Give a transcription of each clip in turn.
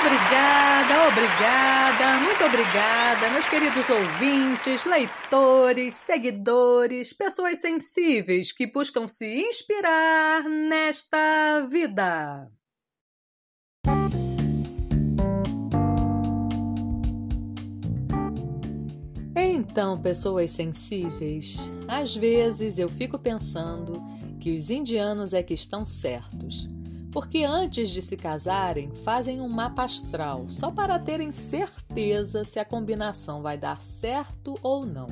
Obrigada, obrigada, muito obrigada, meus queridos ouvintes, leitores, seguidores, pessoas sensíveis que buscam se inspirar nesta vida. Então, pessoas sensíveis, às vezes eu fico pensando que os indianos é que estão certos porque antes de se casarem fazem um mapa astral só para terem certeza se a combinação vai dar certo ou não.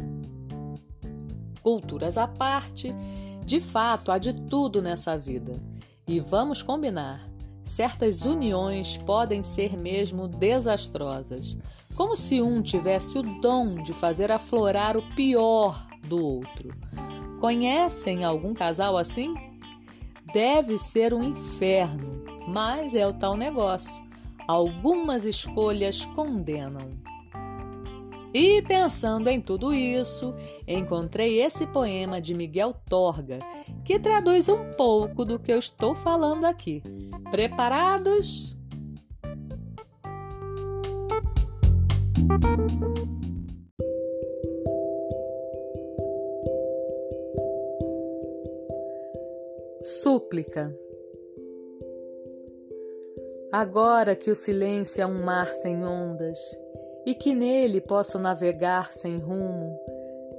Culturas à parte, de fato há de tudo nessa vida. E vamos combinar: certas uniões podem ser mesmo desastrosas, como se um tivesse o dom de fazer aflorar o pior do outro. Conhecem algum casal assim? Deve ser um inferno, mas é o tal negócio. Algumas escolhas condenam. E pensando em tudo isso, encontrei esse poema de Miguel Torga, que traduz um pouco do que eu estou falando aqui. Preparados? Súplica. Agora que o silêncio é um mar sem ondas e que nele posso navegar sem rumo,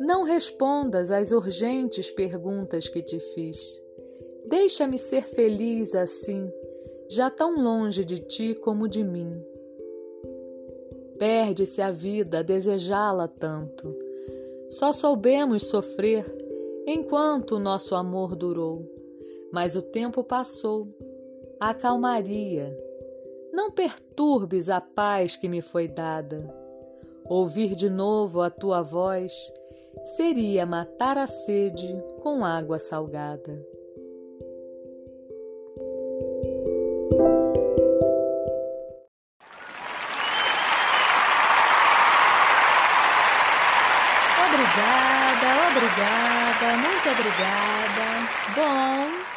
não respondas às urgentes perguntas que te fiz. Deixa-me ser feliz assim, já tão longe de ti como de mim. Perde-se a vida a desejá-la tanto. Só soubemos sofrer enquanto o nosso amor durou. Mas o tempo passou, a calmaria. Não perturbes a paz que me foi dada. Ouvir de novo a tua voz seria matar a sede com água salgada. Obrigada, obrigada, muito obrigada. Bom,